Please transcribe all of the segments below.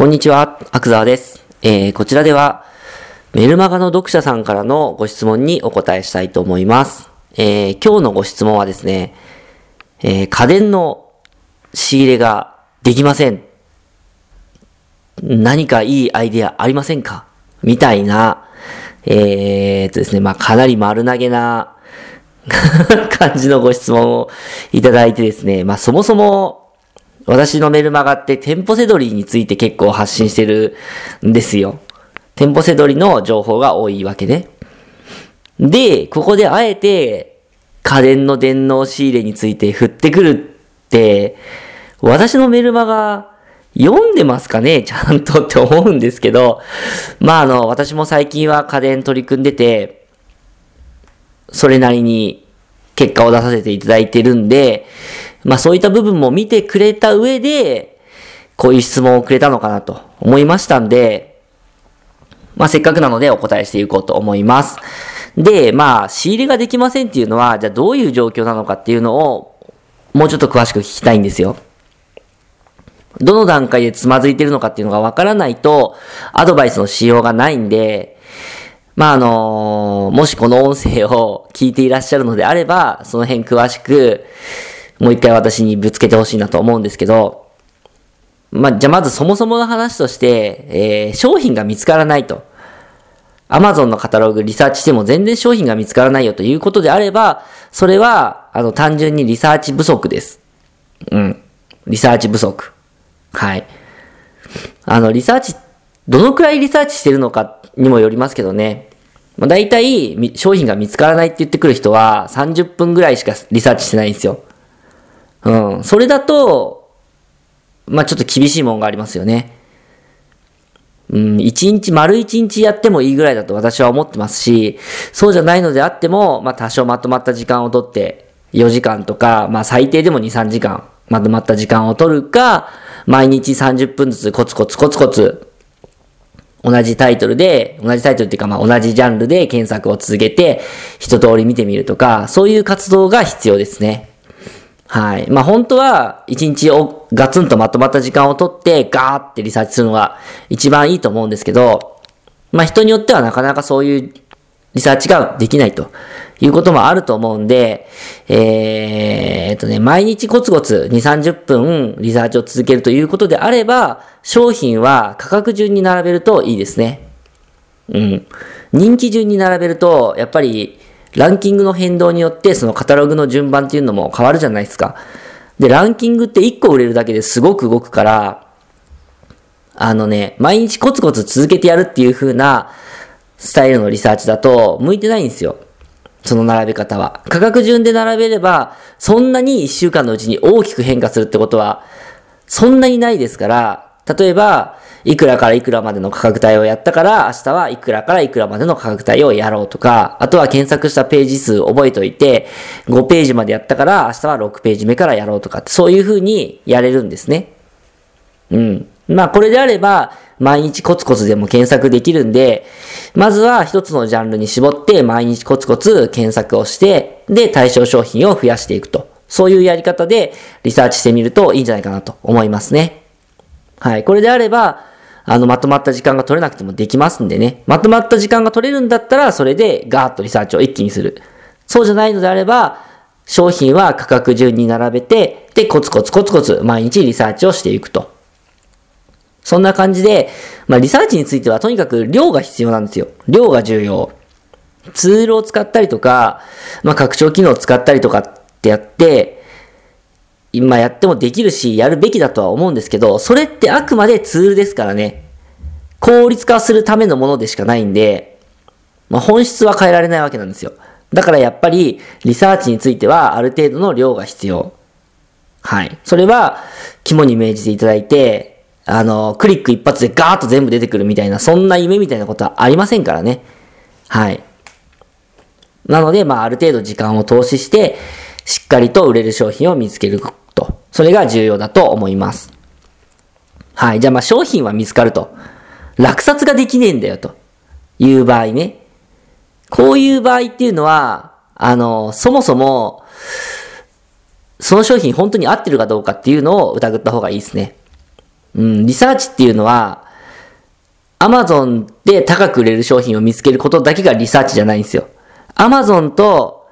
こんにちは、アクザーです。えー、こちらでは、メルマガの読者さんからのご質問にお答えしたいと思います。えー、今日のご質問はですね、えー、家電の仕入れができません。何かいいアイデアありませんか？みたいな、えーっとですね、まあ、かなり丸投げな 感じのご質問をいただいてですね、まあ、そもそも、私のメルマガって店舗セドリについて結構発信してるんですよ。店舗セドリの情報が多いわけね。で、ここであえて家電の電脳仕入れについて振ってくるって、私のメルマガ読んでますかね？ちゃんとって思うんですけど、まああの、私も最近は家電取り組んでて、それなりに結果を出させていただいてるんで、まあそういった部分も見てくれた上で、こういう質問をくれたのかなと思いましたんで、まあせっかくなのでお答えしていこうと思います。で、まあ仕入れができませんっていうのは、じゃあどういう状況なのかっていうのを、もうちょっと詳しく聞きたいんですよ。どの段階でつまずいてるのかっていうのがわからないと、アドバイスのしようがないんで、まあ、あのもしこの音声を聞いていらっしゃるのであれば、その辺詳しく、もう一回私にぶつけてほしいなと思うんですけど、まあ、じゃあまずそもそもの話として、えー、商品が見つからないと。Amazon のカタログリサーチしても全然商品が見つからないよということであれば、それは、あの、単純にリサーチ不足です。うん。リサーチ不足。はい。あの、リサーチ、どのくらいリサーチしてるのかにもよりますけどね。まあ、大体、商品が見つからないって言ってくる人は30分ぐらいしかリサーチしてないんですよ。うん。それだと、まあ、ちょっと厳しいもんがありますよね。うん、一日、丸一日やってもいいぐらいだと私は思ってますし、そうじゃないのであっても、まあ、多少まとまった時間をとって、4時間とか、まあ、最低でも2、3時間、まとまった時間を取るか、毎日30分ずつコツコツコツコツ、同じタイトルで、同じタイトルっていうかまあ同じジャンルで検索を続けて、一通り見てみるとか、そういう活動が必要ですね。はい。まあ本当は、一日をガツンとまとまった時間を取って、ガーってリサーチするのが一番いいと思うんですけど、まあ人によってはなかなかそういうリサーチができないということもあると思うんで、えー、っとね、毎日コツコツ2、30分リサーチを続けるということであれば、商品は価格順に並べるといいですね。うん。人気順に並べると、やっぱり、ランキングの変動によって、そのカタログの順番っていうのも変わるじゃないですか。で、ランキングって1個売れるだけですごく動くから、あのね、毎日コツコツ続けてやるっていう風なスタイルのリサーチだと向いてないんですよ。その並べ方は。価格順で並べれば、そんなに1週間のうちに大きく変化するってことは、そんなにないですから、例えば、いくらからいくらまでの価格帯をやったから、明日はいくらからいくらまでの価格帯をやろうとか、あとは検索したページ数覚えておいて、5ページまでやったから、明日は6ページ目からやろうとかって、そういう風にやれるんですね。うん。まあこれであれば、毎日コツコツでも検索できるんで、まずは一つのジャンルに絞って毎日コツコツ検索をして、で、対象商品を増やしていくと。そういうやり方でリサーチしてみるといいんじゃないかなと思いますね。はい。これであれば、あの、まとまった時間が取れなくてもできますんでね。まとまった時間が取れるんだったら、それでガーッとリサーチを一気にする。そうじゃないのであれば、商品は価格順に並べて、で、コツコツコツコツ毎日リサーチをしていくと。そんな感じで、まあ、リサーチについてはとにかく量が必要なんですよ。量が重要。ツールを使ったりとか、まあ、拡張機能を使ったりとかってやって、今やってもできるし、やるべきだとは思うんですけど、それってあくまでツールですからね。効率化するためのものでしかないんで、まあ、本質は変えられないわけなんですよ。だからやっぱり、リサーチについてはある程度の量が必要。はい。それは、肝に銘じていただいて、あの、クリック一発でガーッと全部出てくるみたいな、そんな夢みたいなことはありませんからね。はい。なので、まあ、ある程度時間を投資して、しっかりと売れる商品を見つける。それが重要だと思います。はい。じゃあ、まあ、商品は見つかると。落札ができねえんだよ、という場合ね。こういう場合っていうのは、あの、そもそも、その商品本当に合ってるかどうかっていうのを疑った方がいいですね。うん、リサーチっていうのは、アマゾンで高く売れる商品を見つけることだけがリサーチじゃないんですよ。アマゾンと、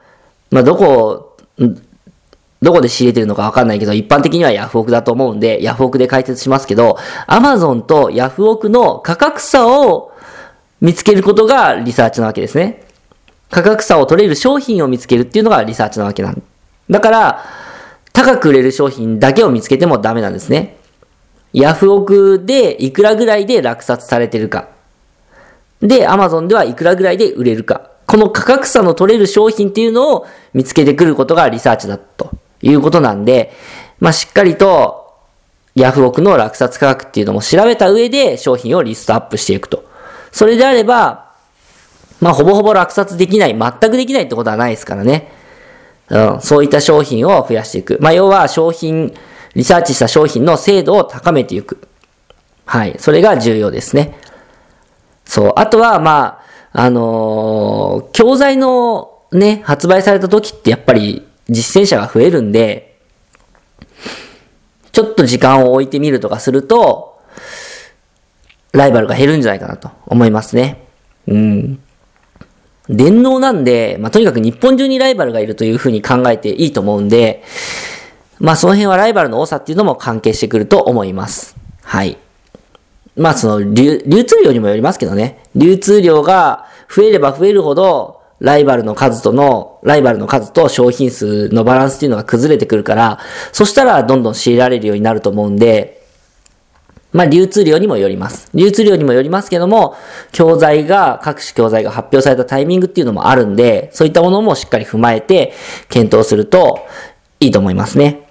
まあ、どこ、どこで仕入れてるのかわかんないけど、一般的にはヤフオクだと思うんで、ヤフオクで解説しますけど、アマゾンとヤフオクの価格差を見つけることがリサーチなわけですね。価格差を取れる商品を見つけるっていうのがリサーチなわけなんだから、高く売れる商品だけを見つけてもダメなんですね。ヤフオクでいくらぐらいで落札されてるか。で、アマゾンではいくらぐらいで売れるか。この価格差の取れる商品っていうのを見つけてくることがリサーチだということなんで、まあ、しっかりとヤフオクの落札価格っていうのも調べた上で商品をリストアップしていくと。それであれば、まあ、ほぼほぼ落札できない、全くできないってことはないですからね。うん、そういった商品を増やしていく。まあ、要は商品、リサーチした商品の精度を高めていく。はい。それが重要ですね。そう。あとは、まあ、あのー、教材のね、発売された時ってやっぱり実践者が増えるんで、ちょっと時間を置いてみるとかすると、ライバルが減るんじゃないかなと思いますね。うん。電脳なんで、まあ、とにかく日本中にライバルがいるというふうに考えていいと思うんで、まあその辺はライバルの多さっていうのも関係してくると思います。はい。まあその流流通量にもよりますけどね。流通量が増えれば増えるほど、ライバルの数との、ライバルの数と商品数のバランスっていうのが崩れてくるから、そしたらどんどん仕入れられるようになると思うんで、まあ流通量にもよります。流通量にもよりますけども、教材が、各種教材が発表されたタイミングっていうのもあるんで、そういったものもしっかり踏まえて検討するといいと思いますね。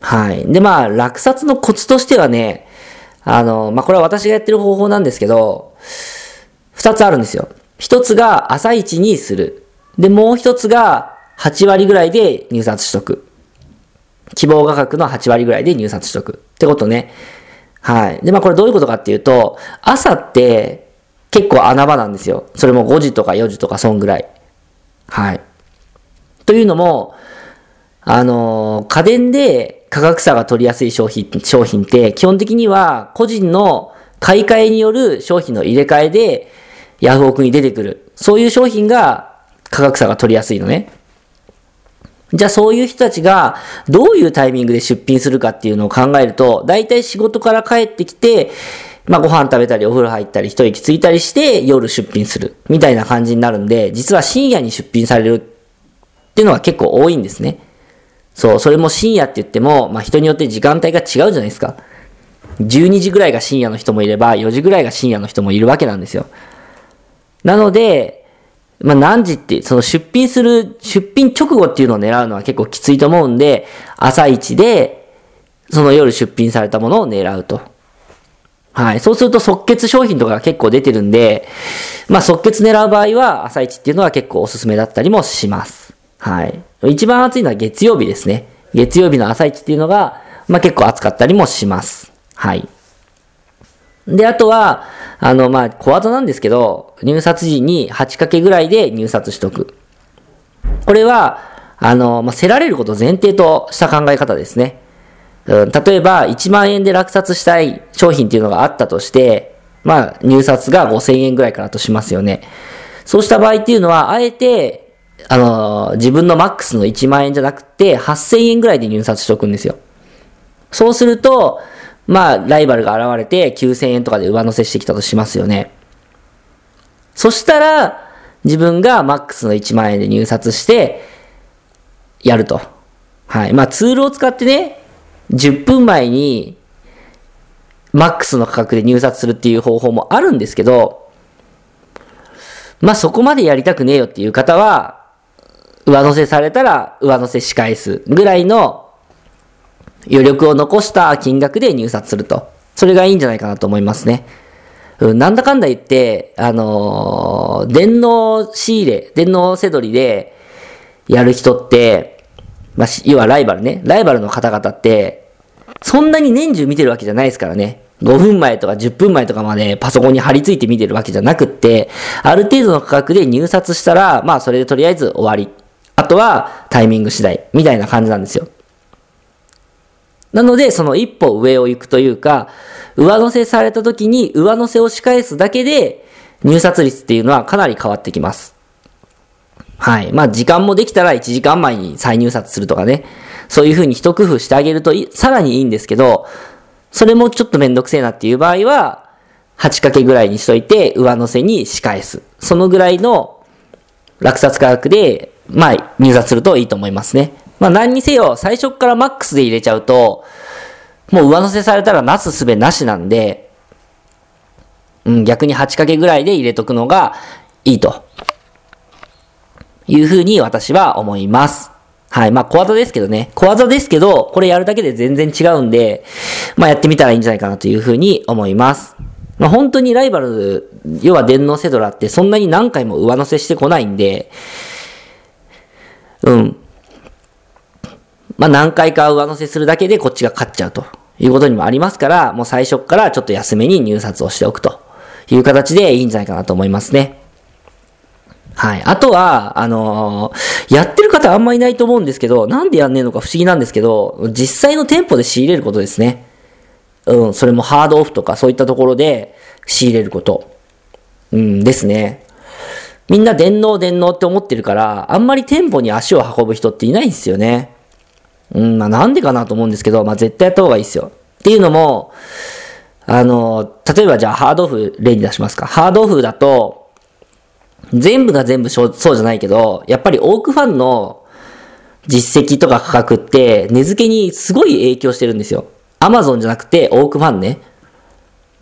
はい。で、まあ、落札のコツとしてはね、あの、まあ、これは私がやってる方法なんですけど、二つあるんですよ。一つが朝一にする。で、もう一つが8割ぐらいで入札しとく。希望価格の8割ぐらいで入札しとく。ってことね。はい。で、まあこれどういうことかっていうと、朝って結構穴場なんですよ。それも5時とか4時とかそんぐらい。はい。というのも、あのー、家電で価格差が取りやすい商品、商品って基本的には個人の買い替えによる商品の入れ替えでヤフオクに出てくる。そういう商品が価格差が取りやすいのね。じゃあそういう人たちがどういうタイミングで出品するかっていうのを考えると、大体仕事から帰ってきて、まあご飯食べたりお風呂入ったり一息ついたりして夜出品するみたいな感じになるんで、実は深夜に出品されるっていうのは結構多いんですね。そう、それも深夜って言っても、まあ人によって時間帯が違うじゃないですか。12時ぐらいが深夜の人もいれば、4時ぐらいが深夜の人もいるわけなんですよ。なので、まあ何時って、その出品する、出品直後っていうのを狙うのは結構きついと思うんで、朝一で、その夜出品されたものを狙うと。はい。そうすると即決商品とかが結構出てるんで、まあ即決狙う場合は朝一っていうのは結構おすすめだったりもします。はい。一番暑いのは月曜日ですね。月曜日の朝一っていうのが、まあ、結構暑かったりもします。はい。で、あとは、あの、まあ、小技なんですけど、入札時に8掛けぐらいで入札しとく。これは、あの、まあ、せられることを前提とした考え方ですね。うん、例えば、1万円で落札したい商品っていうのがあったとして、まあ、入札が5000円ぐらいからとしますよね。そうした場合っていうのは、あえて、あの、自分のマックスの1万円じゃなくて、8000円ぐらいで入札しておくんですよ。そうすると、まあ、ライバルが現れて9000円とかで上乗せしてきたとしますよね。そしたら、自分がマックスの1万円で入札して、やると。はい。まあ、ツールを使ってね、10分前に、マックスの価格で入札するっていう方法もあるんですけど、まあそこまでやりたくねえよっていう方は、上乗せされたら上乗せし返すぐらいの余力を残した金額で入札すると。それがいいんじゃないかなと思いますね。なんだかんだ言って、あのー、電脳仕入れ、電脳せどりでやる人って、まあ、要はライバルね。ライバルの方々って、そんなに年中見てるわけじゃないですからね。5分前とか10分前とかまでパソコンに貼り付いて見てるわけじゃなくって、ある程度の価格で入札したら、まあそれでとりあえず終わり。あとはタイミング次第、みたいな感じなんですよ。なので、その一歩上を行くというか、上乗せされた時に上乗せを仕返すだけで、入札率っていうのはかなり変わってきます。はい。まあ、時間もできたら1時間前に再入札するとかね。そういう風に一工夫してあげるとさらにいいんですけど、それもちょっとめんどくせえなっていう場合は、8掛けぐらいにしといて、上乗せに仕返す。そのぐらいの落札価格で、まあ、入札するといいと思いますね。まあ、何にせよ、最初からマックスで入れちゃうと、もう上乗せされたらなすすべなしなんで、うん、逆に8掛けぐらいで入れとくのがいいと。いうふうに私は思います。はい。まあ、小技ですけどね。小技ですけど、これやるだけで全然違うんで、まあ、やってみたらいいんじゃないかなというふうに思います。まあ、本当にライバル、要は電脳セドラってそんなに何回も上乗せしてこないんで、うん。まあ、何回か上乗せするだけでこっちが勝っちゃうということにもありますから、もう最初からちょっと安めに入札をしておくという形でいいんじゃないかなと思いますね。はい。あとは、あのー、やってる方あんまいないと思うんですけど、なんでやんねえのか不思議なんですけど、実際の店舗で仕入れることですね。うん、それもハードオフとかそういったところで仕入れること。うん、ですね。みんな電脳電脳って思ってるから、あんまり店舗に足を運ぶ人っていないんですよね。うん、まあなんでかなと思うんですけど、まあ絶対やった方がいいですよ。っていうのも、あの、例えばじゃあハードオフ例に出しますか。ハードオフだと、全部が全部そうじゃないけど、やっぱり多くファンの実績とか価格って値付けにすごい影響してるんですよ。アマゾンじゃなくてオークファンね。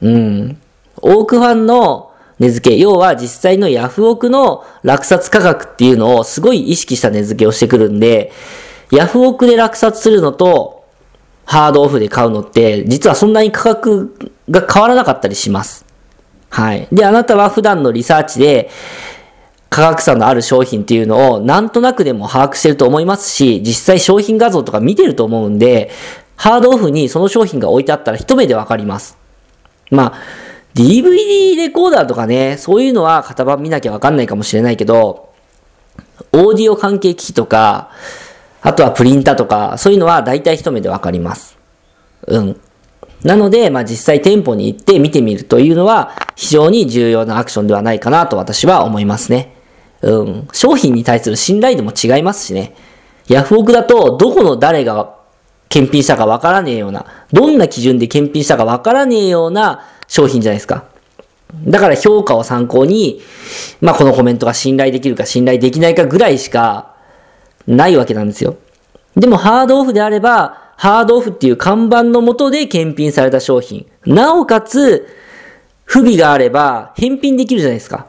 うん。オークファンの値付け、要は実際のヤフオクの落札価格っていうのをすごい意識した値付けをしてくるんで、ヤフオクで落札するのとハードオフで買うのって実はそんなに価格が変わらなかったりします。はい。で、あなたは普段のリサーチで価格差のある商品っていうのをなんとなくでも把握してると思いますし、実際商品画像とか見てると思うんで、ハードオフにその商品が置いてあったら一目でわかります。まあ、DVD レコーダーとかね、そういうのは型番見なきゃわかんないかもしれないけど、オーディオ関係機器とか、あとはプリンタとか、そういうのは大体一目でわかります。うん。なので、まあ実際店舗に行って見てみるというのは非常に重要なアクションではないかなと私は思いますね。うん、商品に対する信頼度も違いますしね。ヤフオクだと、どこの誰が検品したかわからねえような、どんな基準で検品したかわからねえような商品じゃないですか。だから評価を参考に、まあこのコメントが信頼できるか信頼できないかぐらいしかないわけなんですよ。でもハードオフであれば、ハードオフっていう看板のもとで検品された商品。なおかつ、不備があれば返品できるじゃないですか。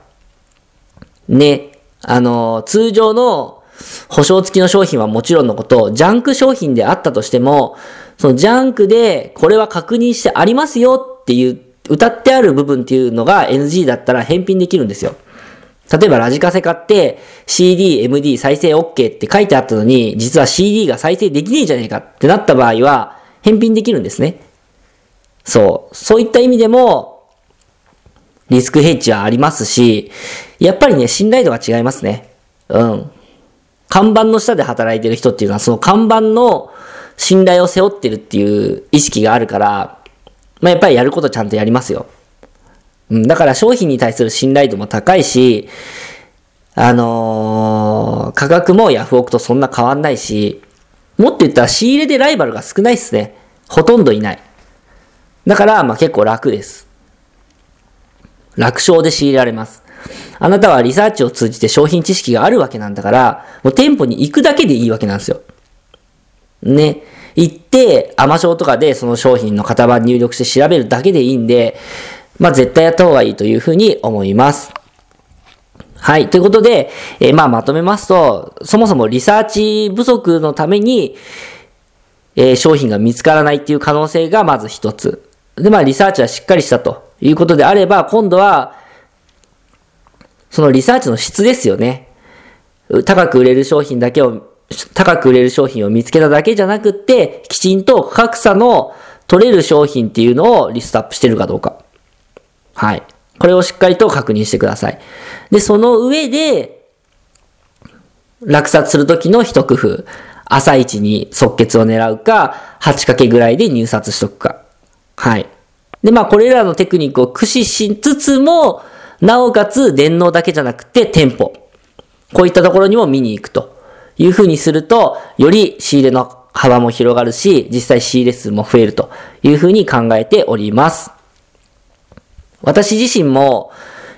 ね。あの、通常の保証付きの商品はもちろんのこと、ジャンク商品であったとしても、そのジャンクでこれは確認してありますよっていう、歌ってある部分っていうのが NG だったら返品できるんですよ。例えばラジカセ買って CD、MD 再生 OK って書いてあったのに、実は CD が再生できねえじゃねえかってなった場合は、返品できるんですね。そう。そういった意味でも、リスクヘッジはありますし、やっぱりね、信頼度が違いますね。うん。看板の下で働いてる人っていうのは、その看板の信頼を背負ってるっていう意識があるから、まあ、やっぱりやることちゃんとやりますよ。うん、だから商品に対する信頼度も高いし、あのー、価格もヤフオクとそんな変わんないし、もっと言ったら仕入れでライバルが少ないっすね。ほとんどいない。だから、まあ結構楽です。楽勝で仕入れられます。あなたはリサーチを通じて商品知識があるわけなんだから、もう店舗に行くだけでいいわけなんですよ。ね。行って、アマショーとかでその商品の型番入力して調べるだけでいいんで、まあ絶対やった方がいいというふうに思います。はい。ということで、えー、まあまとめますと、そもそもリサーチ不足のために、えー、商品が見つからないっていう可能性がまず一つ。で、まあリサーチはしっかりしたと。いうことであれば、今度は、そのリサーチの質ですよね。高く売れる商品だけを、高く売れる商品を見つけただけじゃなくって、きちんと価格差の取れる商品っていうのをリストアップしてるかどうか。はい。これをしっかりと確認してください。で、その上で、落札するときの一工夫。朝一に即決を狙うか、8掛けぐらいで入札しとくか。はい。で、まあ、これらのテクニックを駆使しつつも、なおかつ、電脳だけじゃなくて、店舗。こういったところにも見に行くという風にすると、より仕入れの幅も広がるし、実際仕入れ数も増えるという風に考えております。私自身も、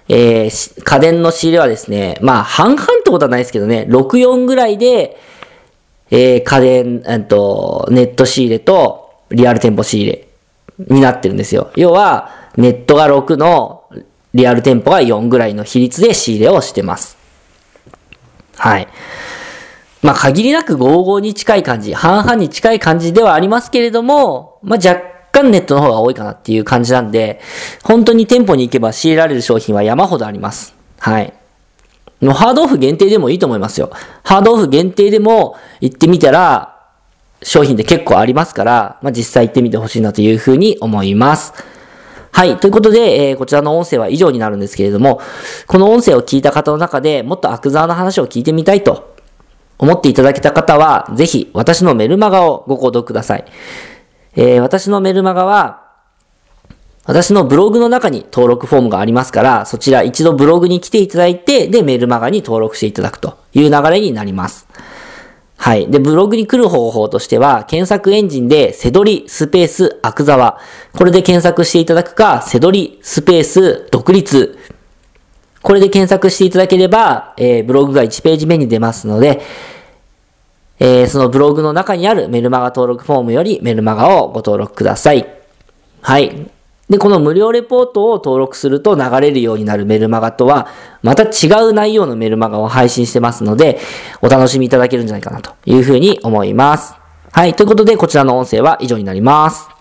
えー、家電の仕入れはですね、まあ、半々ってことはないですけどね、6、4ぐらいで、えー、家電、えっと、ネット仕入れと、リアル店舗仕入れになってるんですよ。要は、ネットが6の、リアル店舗が4ぐらいの比率で仕入れをしてます。はい。まあ、限りなく55に近い感じ、半々に近い感じではありますけれども、まあ、若干ネットの方が多いかなっていう感じなんで、本当に店舗に行けば仕入れられる商品は山ほどあります。はい。のハードオフ限定でもいいと思いますよ。ハードオフ限定でも行ってみたら、商品で結構ありますから、まあ、実際行ってみてほしいなというふうに思います。はい。ということで、えー、こちらの音声は以上になるんですけれども、この音声を聞いた方の中でもっとアクザーの話を聞いてみたいと思っていただけた方は、ぜひ私のメルマガをご購読ください。えー、私のメルマガは、私のブログの中に登録フォームがありますから、そちら一度ブログに来ていただいて、で、メルマガに登録していただくという流れになります。はい。で、ブログに来る方法としては、検索エンジンで、セドリ、スペース、アクザワ。これで検索していただくか、セドリ、スペース、独立。これで検索していただければ、えー、ブログが1ページ目に出ますので、えー、そのブログの中にあるメルマガ登録フォームよりメルマガをご登録ください。はい。で、この無料レポートを登録すると流れるようになるメルマガとは、また違う内容のメルマガを配信してますので、お楽しみいただけるんじゃないかなというふうに思います。はい。ということで、こちらの音声は以上になります。